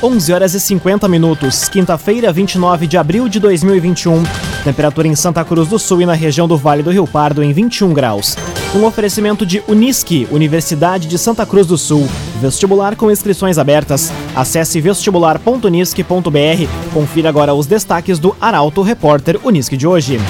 11 horas e 50 minutos, quinta-feira, 29 de abril de 2021. Temperatura em Santa Cruz do Sul e na região do Vale do Rio Pardo em 21 graus. Um oferecimento de Unisque, Universidade de Santa Cruz do Sul. Vestibular com inscrições abertas. Acesse vestibular.unisque.br. Confira agora os destaques do Arauto Repórter Unisque de hoje.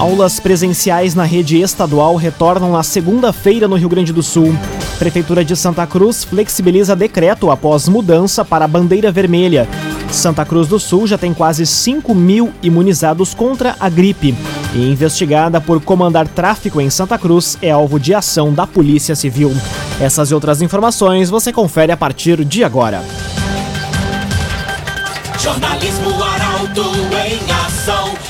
Aulas presenciais na rede estadual retornam na segunda-feira no Rio Grande do Sul. Prefeitura de Santa Cruz flexibiliza decreto após mudança para a bandeira vermelha. Santa Cruz do Sul já tem quase 5 mil imunizados contra a gripe. E investigada por comandar tráfico em Santa Cruz, é alvo de ação da Polícia Civil. Essas e outras informações você confere a partir de agora. Jornalismo Arauto em ação.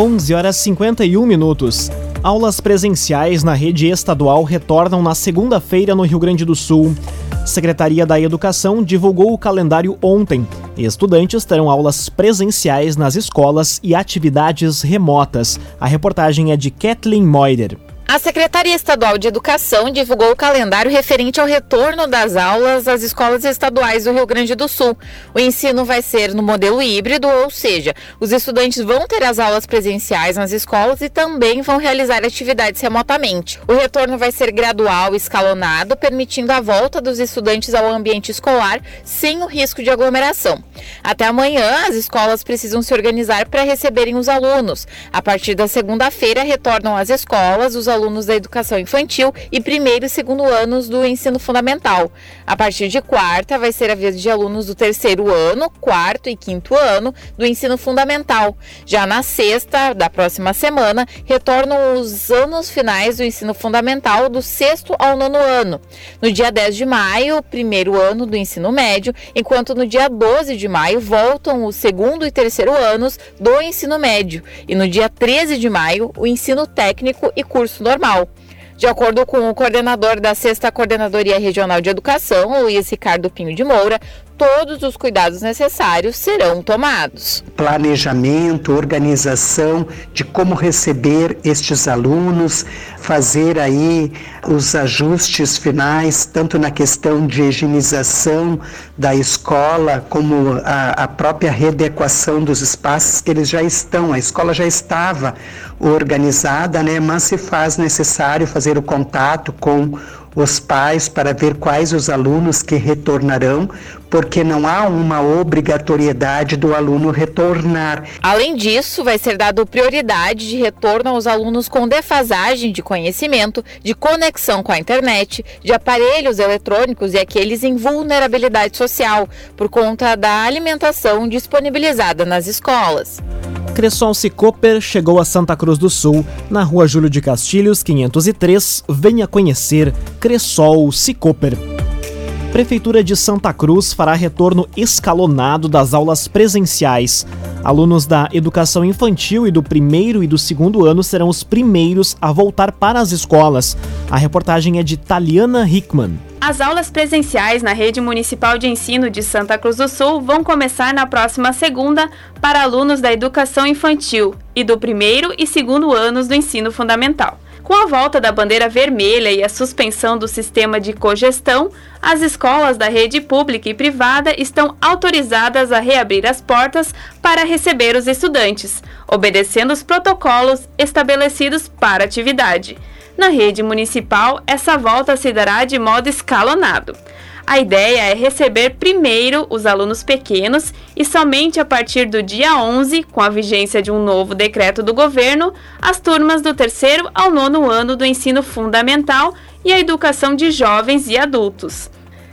11 horas 51 minutos. Aulas presenciais na rede estadual retornam na segunda-feira no Rio Grande do Sul. Secretaria da Educação divulgou o calendário ontem. Estudantes terão aulas presenciais nas escolas e atividades remotas. A reportagem é de Kathleen Moider. A Secretaria Estadual de Educação divulgou o calendário referente ao retorno das aulas às escolas estaduais do Rio Grande do Sul. O ensino vai ser no modelo híbrido, ou seja, os estudantes vão ter as aulas presenciais nas escolas e também vão realizar atividades remotamente. O retorno vai ser gradual escalonado, permitindo a volta dos estudantes ao ambiente escolar sem o risco de aglomeração. Até amanhã, as escolas precisam se organizar para receberem os alunos. A partir da segunda-feira, retornam às escolas os alunos alunos da educação infantil e primeiro e segundo anos do ensino fundamental. A partir de quarta, vai ser a vez de alunos do terceiro ano, quarto e quinto ano do ensino fundamental. Já na sexta da próxima semana, retornam os anos finais do ensino fundamental do sexto ao nono ano. No dia 10 de maio, primeiro ano do ensino médio, enquanto no dia 12 de maio voltam o segundo e terceiro anos do ensino médio. E no dia 13 de maio, o ensino técnico e curso normal. De acordo com o coordenador da Sexta Coordenadoria Regional de Educação, Luiz Ricardo Pinho de Moura, todos os cuidados necessários serão tomados. Planejamento, organização de como receber estes alunos, fazer aí os ajustes finais, tanto na questão de higienização da escola, como a, a própria readequação dos espaços que eles já estão. A escola já estava organizada, né, mas se faz necessário fazer o contato com os pais para ver quais os alunos que retornarão, porque não há uma obrigatoriedade do aluno retornar. Além disso, vai ser dado prioridade de retorno aos alunos com defasagem de conhecimento, de conexão com a internet, de aparelhos eletrônicos e aqueles em vulnerabilidade social, por conta da alimentação disponibilizada nas escolas. Cressol Cicoper chegou a Santa Cruz do Sul, na rua Júlio de Castilhos, 503. Venha conhecer Cressol Cicoper. Prefeitura de Santa Cruz fará retorno escalonado das aulas presenciais. Alunos da educação infantil e do primeiro e do segundo ano serão os primeiros a voltar para as escolas. A reportagem é de Taliana Hickman. As aulas presenciais na rede municipal de ensino de Santa Cruz do Sul vão começar na próxima segunda para alunos da educação infantil e do primeiro e segundo anos do ensino fundamental. Com a volta da bandeira vermelha e a suspensão do sistema de cogestão, as escolas da rede pública e privada estão autorizadas a reabrir as portas para receber os estudantes, obedecendo os protocolos estabelecidos para a atividade. Na rede municipal, essa volta se dará de modo escalonado. A ideia é receber primeiro os alunos pequenos e somente a partir do dia 11, com a vigência de um novo decreto do governo, as turmas do terceiro ao nono ano do ensino fundamental e a educação de jovens e adultos.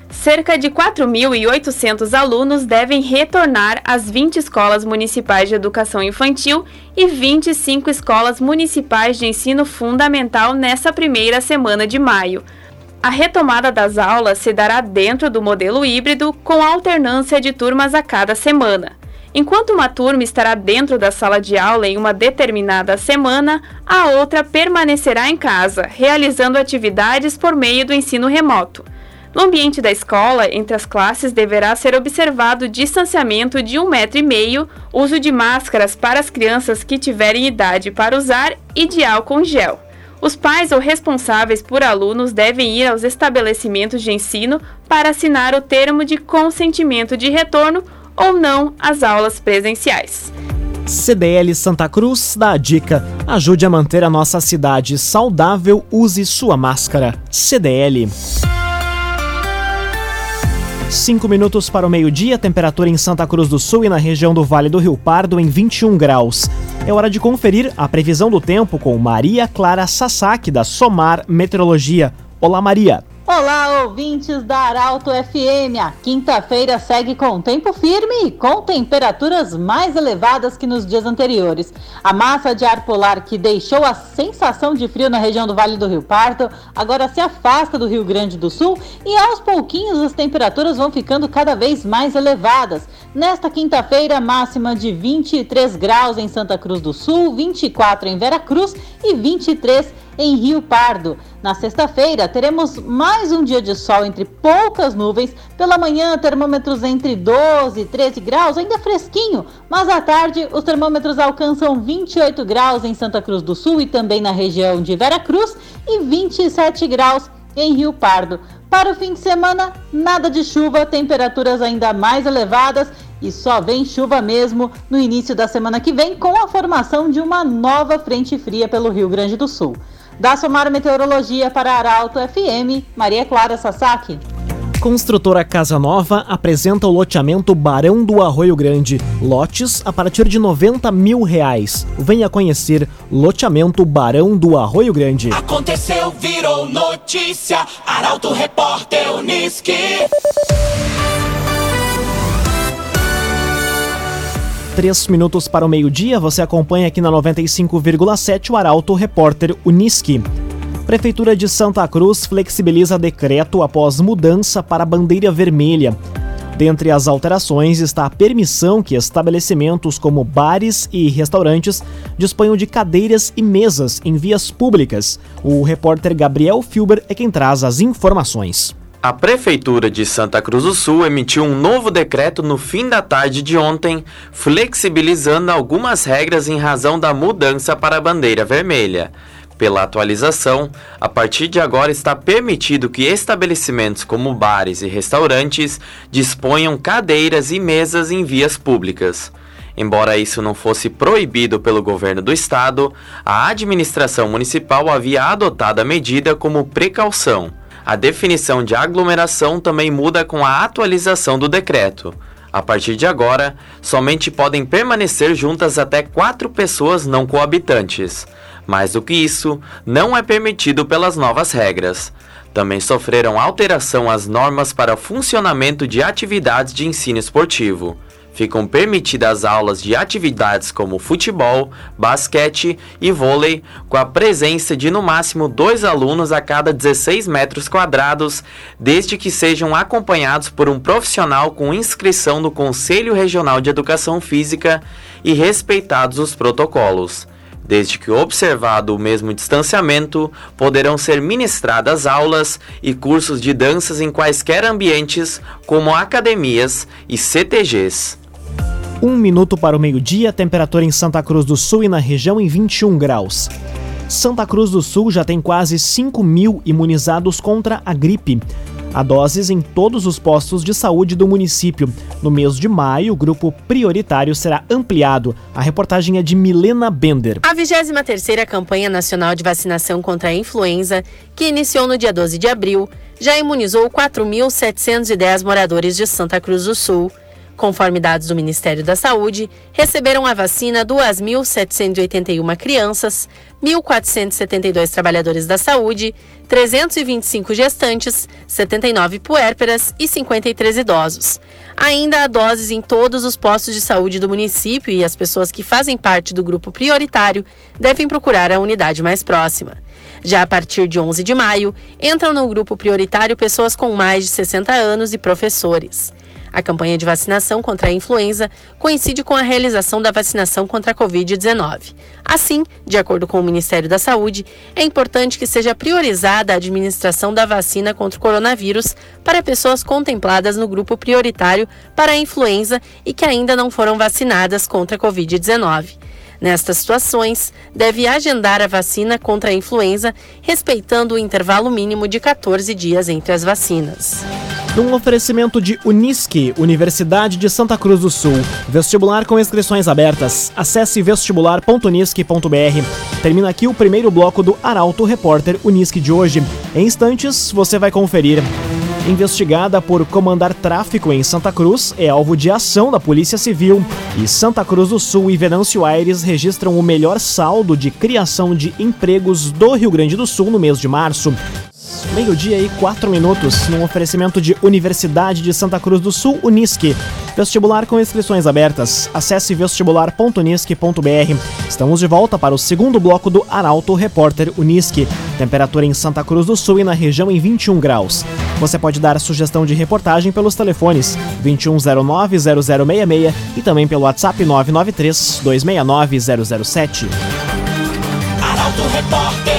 Cerca de 4.800 alunos devem retornar às 20 escolas municipais de educação infantil e 25 escolas municipais de ensino fundamental nessa primeira semana de maio. A retomada das aulas se dará dentro do modelo híbrido, com alternância de turmas a cada semana. Enquanto uma turma estará dentro da sala de aula em uma determinada semana, a outra permanecerá em casa, realizando atividades por meio do ensino remoto. No ambiente da escola, entre as classes deverá ser observado distanciamento de um metro e meio, uso de máscaras para as crianças que tiverem idade para usar e de álcool gel. Os pais ou responsáveis por alunos devem ir aos estabelecimentos de ensino para assinar o termo de consentimento de retorno ou não às aulas presenciais. CDL Santa Cruz dá a dica: ajude a manter a nossa cidade saudável, use sua máscara. CDL. 5 minutos para o meio-dia, temperatura em Santa Cruz do Sul e na região do Vale do Rio Pardo em 21 graus. É hora de conferir a previsão do tempo com Maria Clara Sasaki, da Somar Meteorologia. Olá, Maria. Olá, ouvintes da Arauto FM. A quinta-feira segue com tempo firme e com temperaturas mais elevadas que nos dias anteriores. A massa de ar polar que deixou a sensação de frio na região do Vale do Rio Pardo agora se afasta do Rio Grande do Sul e aos pouquinhos as temperaturas vão ficando cada vez mais elevadas. Nesta quinta-feira, máxima de 23 graus em Santa Cruz do Sul, 24 em Vera Cruz e 23 em Rio Pardo. Na sexta-feira, teremos mais um dia de sol entre poucas nuvens. Pela manhã, termômetros entre 12 e 13 graus, ainda fresquinho, mas à tarde os termômetros alcançam 28 graus em Santa Cruz do Sul e também na região de Vera Cruz e 27 graus em Rio Pardo. Para o fim de semana, nada de chuva, temperaturas ainda mais elevadas e só vem chuva mesmo no início da semana que vem com a formação de uma nova frente fria pelo Rio Grande do Sul. Da Somar Meteorologia para Arauto FM, Maria Clara Sasaki. Construtora Casa Nova apresenta o loteamento Barão do Arroio Grande. Lotes a partir de 90 mil reais. Venha conhecer loteamento Barão do Arroio Grande. Aconteceu, virou notícia. Arauto Repórter Uniski. Três minutos para o meio-dia, você acompanha aqui na 95,7 o Arauto Repórter Uniski. Prefeitura de Santa Cruz flexibiliza decreto após mudança para bandeira vermelha. Dentre as alterações está a permissão que estabelecimentos como bares e restaurantes disponham de cadeiras e mesas em vias públicas. O repórter Gabriel Filber é quem traz as informações. A Prefeitura de Santa Cruz do Sul emitiu um novo decreto no fim da tarde de ontem, flexibilizando algumas regras em razão da mudança para a bandeira vermelha. Pela atualização, a partir de agora está permitido que estabelecimentos como bares e restaurantes disponham cadeiras e mesas em vias públicas. Embora isso não fosse proibido pelo governo do estado, a administração municipal havia adotado a medida como precaução. A definição de aglomeração também muda com a atualização do decreto. A partir de agora, somente podem permanecer juntas até quatro pessoas não coabitantes. Mais do que isso, não é permitido pelas novas regras. Também sofreram alteração as normas para funcionamento de atividades de ensino esportivo ficam permitidas aulas de atividades como futebol, basquete e vôlei, com a presença de no máximo dois alunos a cada 16 metros quadrados, desde que sejam acompanhados por um profissional com inscrição no Conselho Regional de Educação Física e respeitados os protocolos. Desde que observado o mesmo distanciamento, poderão ser ministradas aulas e cursos de danças em quaisquer ambientes, como academias e CTGs. Um minuto para o meio-dia, temperatura em Santa Cruz do Sul e na região em 21 graus. Santa Cruz do Sul já tem quase 5 mil imunizados contra a gripe. Há doses em todos os postos de saúde do município. No mês de maio, o grupo prioritário será ampliado. A reportagem é de Milena Bender. A 23ª Campanha Nacional de Vacinação contra a Influenza, que iniciou no dia 12 de abril, já imunizou 4.710 moradores de Santa Cruz do Sul. Conforme dados do Ministério da Saúde, receberam a vacina 2.781 crianças, 1.472 trabalhadores da saúde, 325 gestantes, 79 puérperas e 53 idosos. Ainda há doses em todos os postos de saúde do município e as pessoas que fazem parte do grupo prioritário devem procurar a unidade mais próxima. Já a partir de 11 de maio, entram no grupo prioritário pessoas com mais de 60 anos e professores. A campanha de vacinação contra a influenza coincide com a realização da vacinação contra a Covid-19. Assim, de acordo com o Ministério da Saúde, é importante que seja priorizada a administração da vacina contra o coronavírus para pessoas contempladas no grupo prioritário para a influenza e que ainda não foram vacinadas contra a Covid-19. Nestas situações, deve agendar a vacina contra a influenza, respeitando o intervalo mínimo de 14 dias entre as vacinas. Num oferecimento de Unisque, Universidade de Santa Cruz do Sul. Vestibular com inscrições abertas. Acesse vestibular.unisque.br. Termina aqui o primeiro bloco do Arauto Repórter Unisque de hoje. Em instantes, você vai conferir. Investigada por comandar tráfico em Santa Cruz, é alvo de ação da Polícia Civil. E Santa Cruz do Sul e Venâncio Aires registram o melhor saldo de criação de empregos do Rio Grande do Sul no mês de março. Meio-dia e quatro minutos, num oferecimento de Universidade de Santa Cruz do Sul, Unisque. Vestibular com inscrições abertas. Acesse vestibular.unisque.br. Estamos de volta para o segundo bloco do Arauto Repórter Unisque. Temperatura em Santa Cruz do Sul e na região em 21 graus. Você pode dar sugestão de reportagem pelos telefones 2109-0066 e também pelo WhatsApp 993-269-007. Arauto Repórter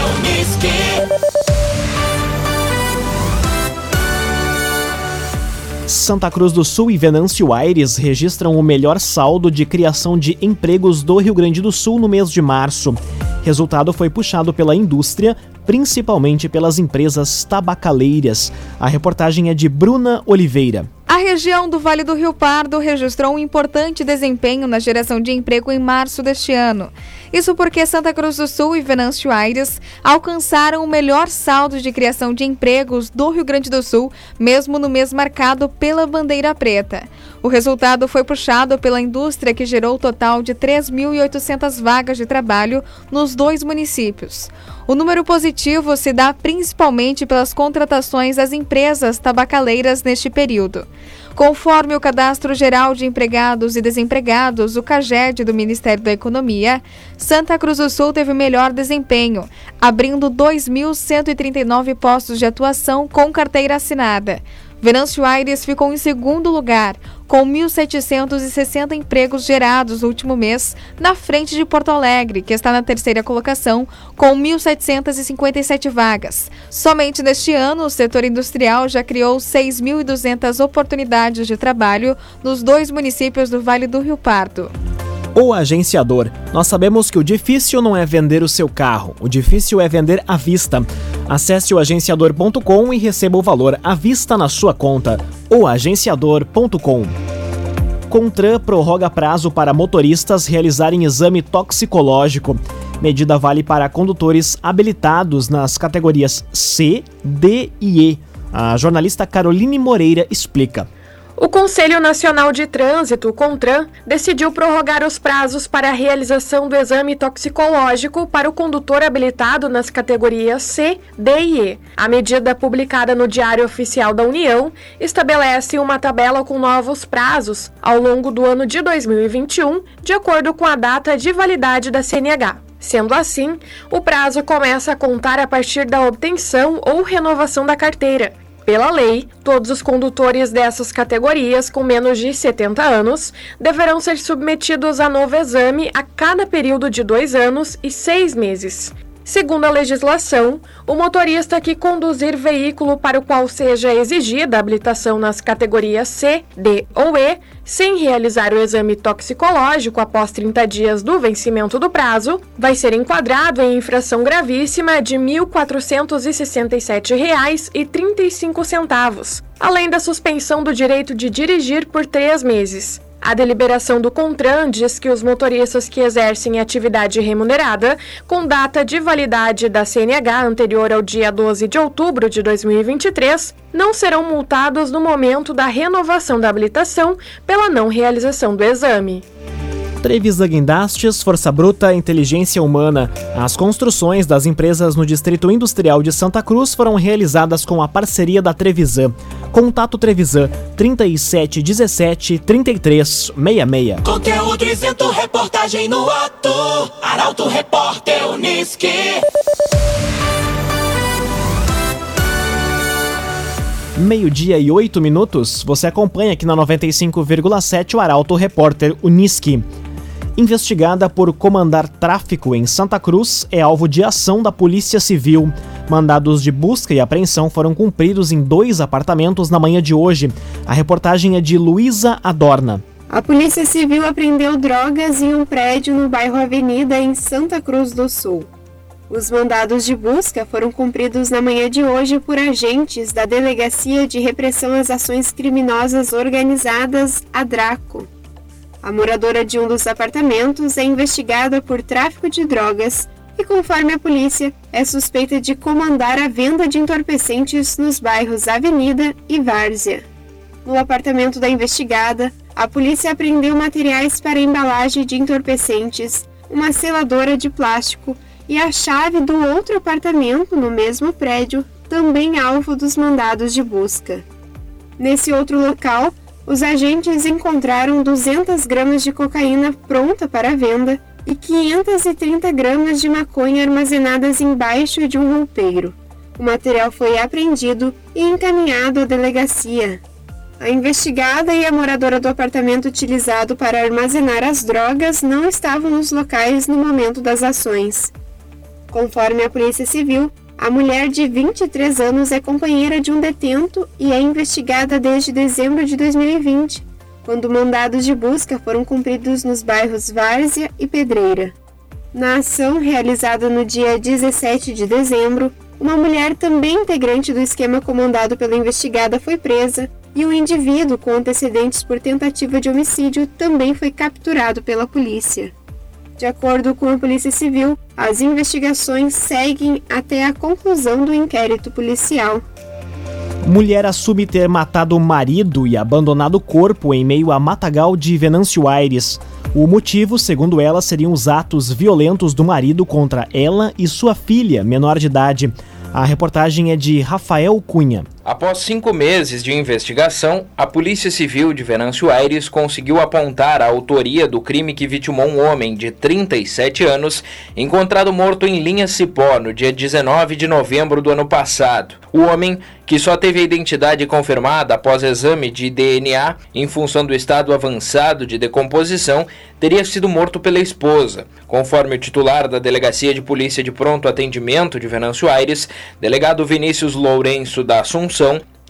Santa Cruz do Sul e Venâncio Aires registram o melhor saldo de criação de empregos do Rio Grande do Sul no mês de março. Resultado foi puxado pela indústria, principalmente pelas empresas tabacaleiras. A reportagem é de Bruna Oliveira. A região do Vale do Rio Pardo registrou um importante desempenho na geração de emprego em março deste ano. Isso porque Santa Cruz do Sul e Venâncio Aires alcançaram o melhor saldo de criação de empregos do Rio Grande do Sul, mesmo no mês marcado pela bandeira preta. O resultado foi puxado pela indústria que gerou o total de 3.800 vagas de trabalho nos dois municípios. O número positivo se dá principalmente pelas contratações das empresas tabacaleiras neste período. Conforme o Cadastro Geral de Empregados e Desempregados, o CAGED do Ministério da Economia, Santa Cruz do Sul teve melhor desempenho, abrindo 2.139 postos de atuação com carteira assinada. Venâncio Aires ficou em segundo lugar, com 1.760 empregos gerados no último mês, na frente de Porto Alegre, que está na terceira colocação, com 1.757 vagas. Somente neste ano, o setor industrial já criou 6.200 oportunidades de trabalho nos dois municípios do Vale do Rio Pardo. O agenciador. Nós sabemos que o difícil não é vender o seu carro, o difícil é vender à vista. Acesse o agenciador.com e receba o valor à vista na sua conta. Oagenciador.com Contran prorroga prazo para motoristas realizarem exame toxicológico. Medida vale para condutores habilitados nas categorias C, D e E. A jornalista Caroline Moreira explica. O Conselho Nacional de Trânsito, CONTRAN, decidiu prorrogar os prazos para a realização do exame toxicológico para o condutor habilitado nas categorias C, D e E. A medida publicada no Diário Oficial da União estabelece uma tabela com novos prazos ao longo do ano de 2021, de acordo com a data de validade da CNH. Sendo assim, o prazo começa a contar a partir da obtenção ou renovação da carteira pela lei, todos os condutores dessas categorias com menos de 70 anos deverão ser submetidos a novo exame a cada período de dois anos e seis meses. Segundo a legislação, o motorista que conduzir veículo para o qual seja exigida habilitação nas categorias C, D ou E, sem realizar o exame toxicológico após 30 dias do vencimento do prazo, vai ser enquadrado em infração gravíssima de R$ 1.467,35, além da suspensão do direito de dirigir por três meses. A deliberação do CONTRAN diz que os motoristas que exercem atividade remunerada com data de validade da CNH anterior ao dia 12 de outubro de 2023 não serão multados no momento da renovação da habilitação pela não realização do exame. Trevisan Guindastes, Força Bruta, Inteligência Humana. As construções das empresas no Distrito Industrial de Santa Cruz foram realizadas com a parceria da Trevisan. Contato Trevisan 3717 3366. Conteúdo isento, reportagem no ato. Arauto Repórter Unisque. Meio-dia e oito minutos, você acompanha aqui na 95,7 o Arauto Repórter Uniski. Investigada por comandar tráfico em Santa Cruz, é alvo de ação da Polícia Civil. Mandados de busca e apreensão foram cumpridos em dois apartamentos na manhã de hoje. A reportagem é de Luísa Adorna. A Polícia Civil apreendeu drogas em um prédio no bairro Avenida, em Santa Cruz do Sul. Os mandados de busca foram cumpridos na manhã de hoje por agentes da Delegacia de Repressão às Ações Criminosas Organizadas, a DRACO. A moradora de um dos apartamentos é investigada por tráfico de drogas e, conforme a polícia, é suspeita de comandar a venda de entorpecentes nos bairros Avenida e Várzea. No apartamento da investigada, a polícia apreendeu materiais para embalagem de entorpecentes, uma seladora de plástico e a chave do outro apartamento no mesmo prédio, também alvo dos mandados de busca. Nesse outro local, os agentes encontraram 200 gramas de cocaína pronta para venda e 530 gramas de maconha armazenadas embaixo de um roupeiro. O material foi apreendido e encaminhado à delegacia. A investigada e a moradora do apartamento utilizado para armazenar as drogas não estavam nos locais no momento das ações. Conforme a Polícia Civil, a mulher de 23 anos é companheira de um detento e é investigada desde dezembro de 2020, quando mandados de busca foram cumpridos nos bairros Várzea e Pedreira. Na ação realizada no dia 17 de dezembro, uma mulher também integrante do esquema comandado pela investigada foi presa e um indivíduo com antecedentes por tentativa de homicídio também foi capturado pela polícia. De acordo com a Polícia Civil, as investigações seguem até a conclusão do inquérito policial. Mulher assume ter matado o marido e abandonado o corpo em meio a matagal de Venâncio Aires. O motivo, segundo ela, seriam os atos violentos do marido contra ela e sua filha, menor de idade. A reportagem é de Rafael Cunha. Após cinco meses de investigação, a Polícia Civil de Venâncio Aires conseguiu apontar a autoria do crime que vitimou um homem de 37 anos, encontrado morto em linha Cipó no dia 19 de novembro do ano passado. O homem, que só teve a identidade confirmada após exame de DNA em função do estado avançado de decomposição, teria sido morto pela esposa. Conforme o titular da Delegacia de Polícia de Pronto Atendimento de Venâncio Aires, delegado Vinícius Lourenço da Assunção,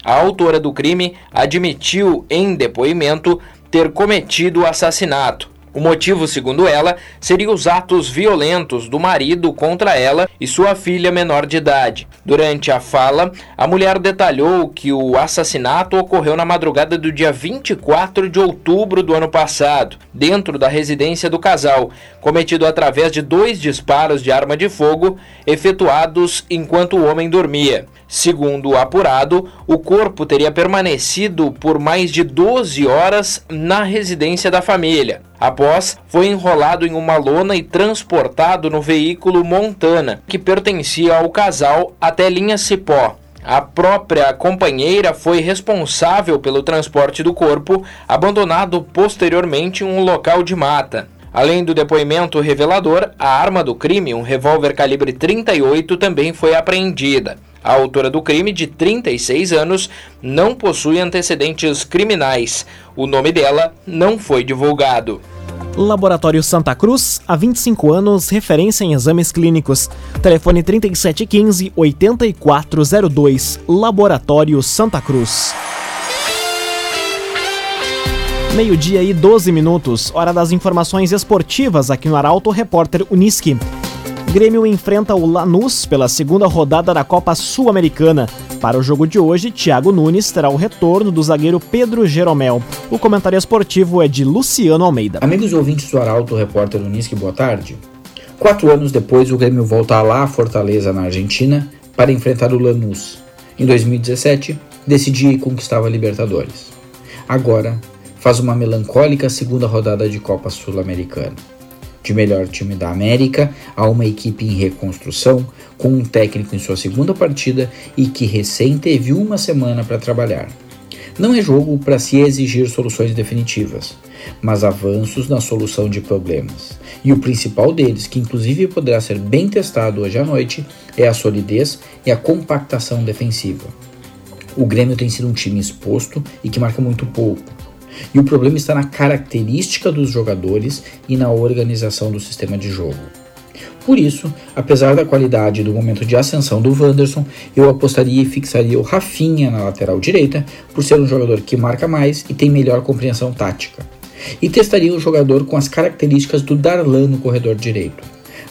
a autora do crime admitiu em depoimento ter cometido o assassinato. O motivo, segundo ela, seria os atos violentos do marido contra ela e sua filha menor de idade. Durante a fala, a mulher detalhou que o assassinato ocorreu na madrugada do dia 24 de outubro do ano passado, dentro da residência do casal, cometido através de dois disparos de arma de fogo efetuados enquanto o homem dormia. Segundo o apurado, o corpo teria permanecido por mais de 12 horas na residência da família. Após, foi enrolado em uma lona e transportado no veículo Montana, que pertencia ao casal até linha Cipó. A própria companheira foi responsável pelo transporte do corpo, abandonado posteriormente em um local de mata. Além do depoimento revelador, a arma do crime, um revólver calibre 38, também foi apreendida. A autora do crime, de 36 anos, não possui antecedentes criminais. O nome dela não foi divulgado. Laboratório Santa Cruz, há 25 anos, referência em exames clínicos. Telefone 3715-8402. Laboratório Santa Cruz. Meio-dia e 12 minutos, hora das informações esportivas aqui no Arauto Repórter Uniski. Grêmio enfrenta o Lanús pela segunda rodada da Copa Sul-Americana. Para o jogo de hoje, Thiago Nunes terá o retorno do zagueiro Pedro Jeromel. O comentário esportivo é de Luciano Almeida. Amigos ouvintes do Arauto, repórter Unisque, boa tarde. Quatro anos depois, o Grêmio volta lá a Fortaleza, na Argentina, para enfrentar o Lanús. Em 2017, decidia e conquistava a Libertadores. Agora, faz uma melancólica segunda rodada de Copa Sul-Americana de melhor time da América a uma equipe em reconstrução, com um técnico em sua segunda partida e que recém teve uma semana para trabalhar. Não é jogo para se exigir soluções definitivas, mas avanços na solução de problemas. E o principal deles, que inclusive poderá ser bem testado hoje à noite, é a solidez e a compactação defensiva. O Grêmio tem sido um time exposto e que marca muito pouco. E o problema está na característica dos jogadores e na organização do sistema de jogo. Por isso, apesar da qualidade do momento de ascensão do Wanderson, eu apostaria e fixaria o Rafinha na lateral direita, por ser um jogador que marca mais e tem melhor compreensão tática. E testaria o jogador com as características do Darlan no corredor direito.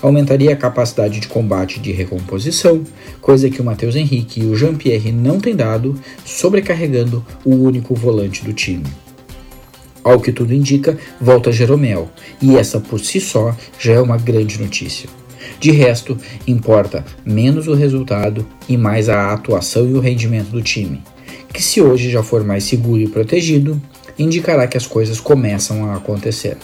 Aumentaria a capacidade de combate e de recomposição, coisa que o Matheus Henrique e o Jean-Pierre não têm dado, sobrecarregando o único volante do time. Ao que tudo indica, volta Jeromel, e essa por si só já é uma grande notícia. De resto, importa menos o resultado e mais a atuação e o rendimento do time, que se hoje já for mais seguro e protegido, indicará que as coisas começam a acontecer.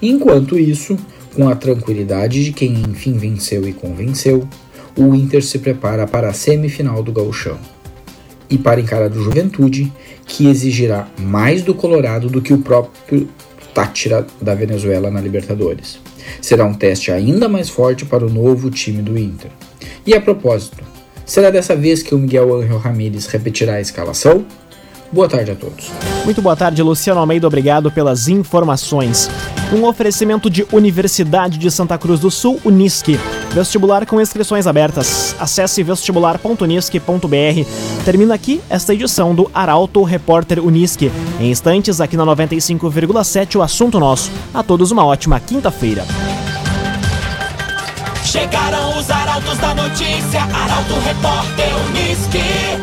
Enquanto isso, com a tranquilidade de quem enfim venceu e convenceu, o Inter se prepara para a semifinal do Gauchão e para encarar o Juventude, que exigirá mais do Colorado do que o próprio Tátira da Venezuela na Libertadores. Será um teste ainda mais forte para o novo time do Inter. E a propósito, será dessa vez que o Miguel Ángel Ramírez repetirá a escalação? Boa tarde a todos. Muito boa tarde, Luciano Almeida. Obrigado pelas informações. Um oferecimento de Universidade de Santa Cruz do Sul, Unisque. Vestibular com inscrições abertas. Acesse vestibular.unisque.br. Termina aqui esta edição do Arauto Repórter Unisque. Em instantes, aqui na 95,7, o assunto nosso. A todos uma ótima quinta-feira. Chegaram os arautos da notícia, Arauto Repórter Unisque.